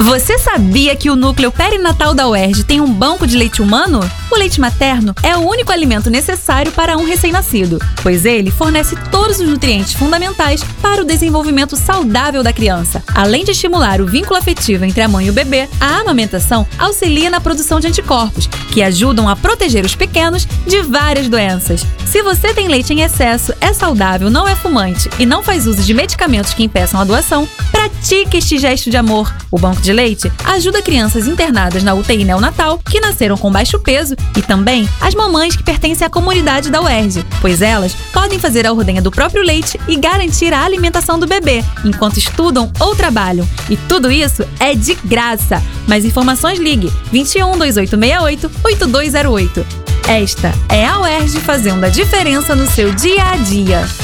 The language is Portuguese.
Você sabia que o núcleo perinatal da UERJ tem um banco de leite humano? O leite materno é o único alimento necessário para um recém-nascido, pois ele fornece todos os nutrientes fundamentais para o desenvolvimento saudável da criança. Além de estimular o vínculo afetivo entre a mãe e o bebê, a amamentação auxilia na produção de anticorpos, que ajudam a proteger os pequenos de várias doenças. Se você tem leite em excesso, é saudável, não é fumante e não faz uso de medicamentos que impeçam a doação, pratique este gesto de amor. O banco de leite ajuda crianças internadas na UTI neonatal que nasceram com baixo peso e também as mamães que pertencem à comunidade da UERJ, pois elas podem fazer a ordenha do próprio leite e garantir a alimentação do bebê enquanto estudam ou trabalham. E tudo isso é de graça. Mais informações ligue 21 2868 8208. Esta é a UERJ fazendo a diferença no seu dia a dia.